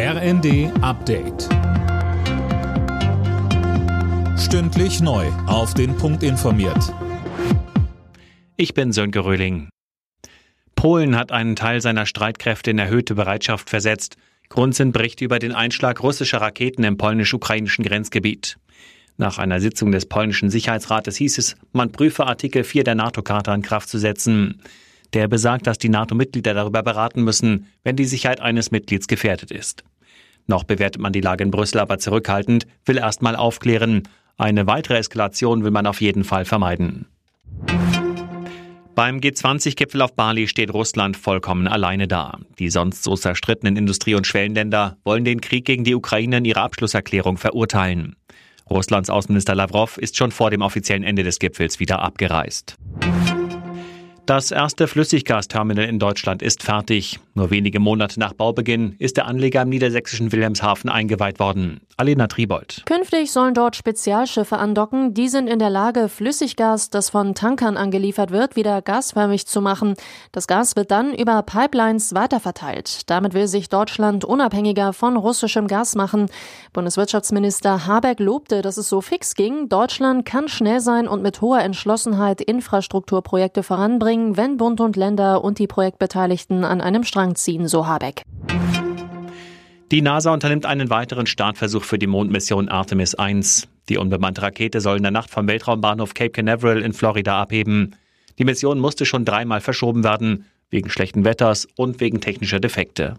RND Update. Stündlich neu. Auf den Punkt informiert. Ich bin Sönke Röhling. Polen hat einen Teil seiner Streitkräfte in erhöhte Bereitschaft versetzt. Grund sind Berichte über den Einschlag russischer Raketen im polnisch-ukrainischen Grenzgebiet. Nach einer Sitzung des polnischen Sicherheitsrates hieß es, man prüfe Artikel 4 der NATO-Charta in Kraft zu setzen. Der besagt, dass die NATO-Mitglieder darüber beraten müssen, wenn die Sicherheit eines Mitglieds gefährdet ist. Noch bewertet man die Lage in Brüssel aber zurückhaltend, will erst mal aufklären. Eine weitere Eskalation will man auf jeden Fall vermeiden. Beim G20-Gipfel auf Bali steht Russland vollkommen alleine da. Die sonst so zerstrittenen Industrie- und Schwellenländer wollen den Krieg gegen die Ukraine in ihrer Abschlusserklärung verurteilen. Russlands Außenminister Lavrov ist schon vor dem offiziellen Ende des Gipfels wieder abgereist. Das erste Flüssiggasterminal in Deutschland ist fertig. Nur wenige Monate nach Baubeginn ist der Anleger im niedersächsischen Wilhelmshaven eingeweiht worden. Alena Tribold. Künftig sollen dort Spezialschiffe andocken. Die sind in der Lage, Flüssiggas, das von Tankern angeliefert wird, wieder gasförmig zu machen. Das Gas wird dann über Pipelines weiterverteilt. Damit will sich Deutschland unabhängiger von russischem Gas machen. Bundeswirtschaftsminister Habeck lobte, dass es so fix ging. Deutschland kann schnell sein und mit hoher Entschlossenheit Infrastrukturprojekte voranbringen bringen, wenn Bund und Länder und die Projektbeteiligten an einem Strang ziehen, so Habeck. Die NASA unternimmt einen weiteren Startversuch für die Mondmission Artemis 1. Die unbemannte Rakete soll in der Nacht vom Weltraumbahnhof Cape Canaveral in Florida abheben. Die Mission musste schon dreimal verschoben werden, wegen schlechten Wetters und wegen technischer Defekte.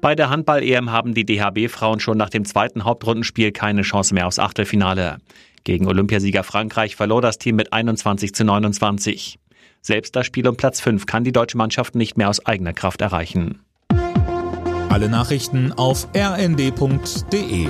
Bei der Handball-EM haben die DHB-Frauen schon nach dem zweiten Hauptrundenspiel keine Chance mehr aufs Achtelfinale. Gegen Olympiasieger Frankreich verlor das Team mit 21 zu 29. Selbst das Spiel um Platz 5 kann die deutsche Mannschaft nicht mehr aus eigener Kraft erreichen. Alle Nachrichten auf rnd.de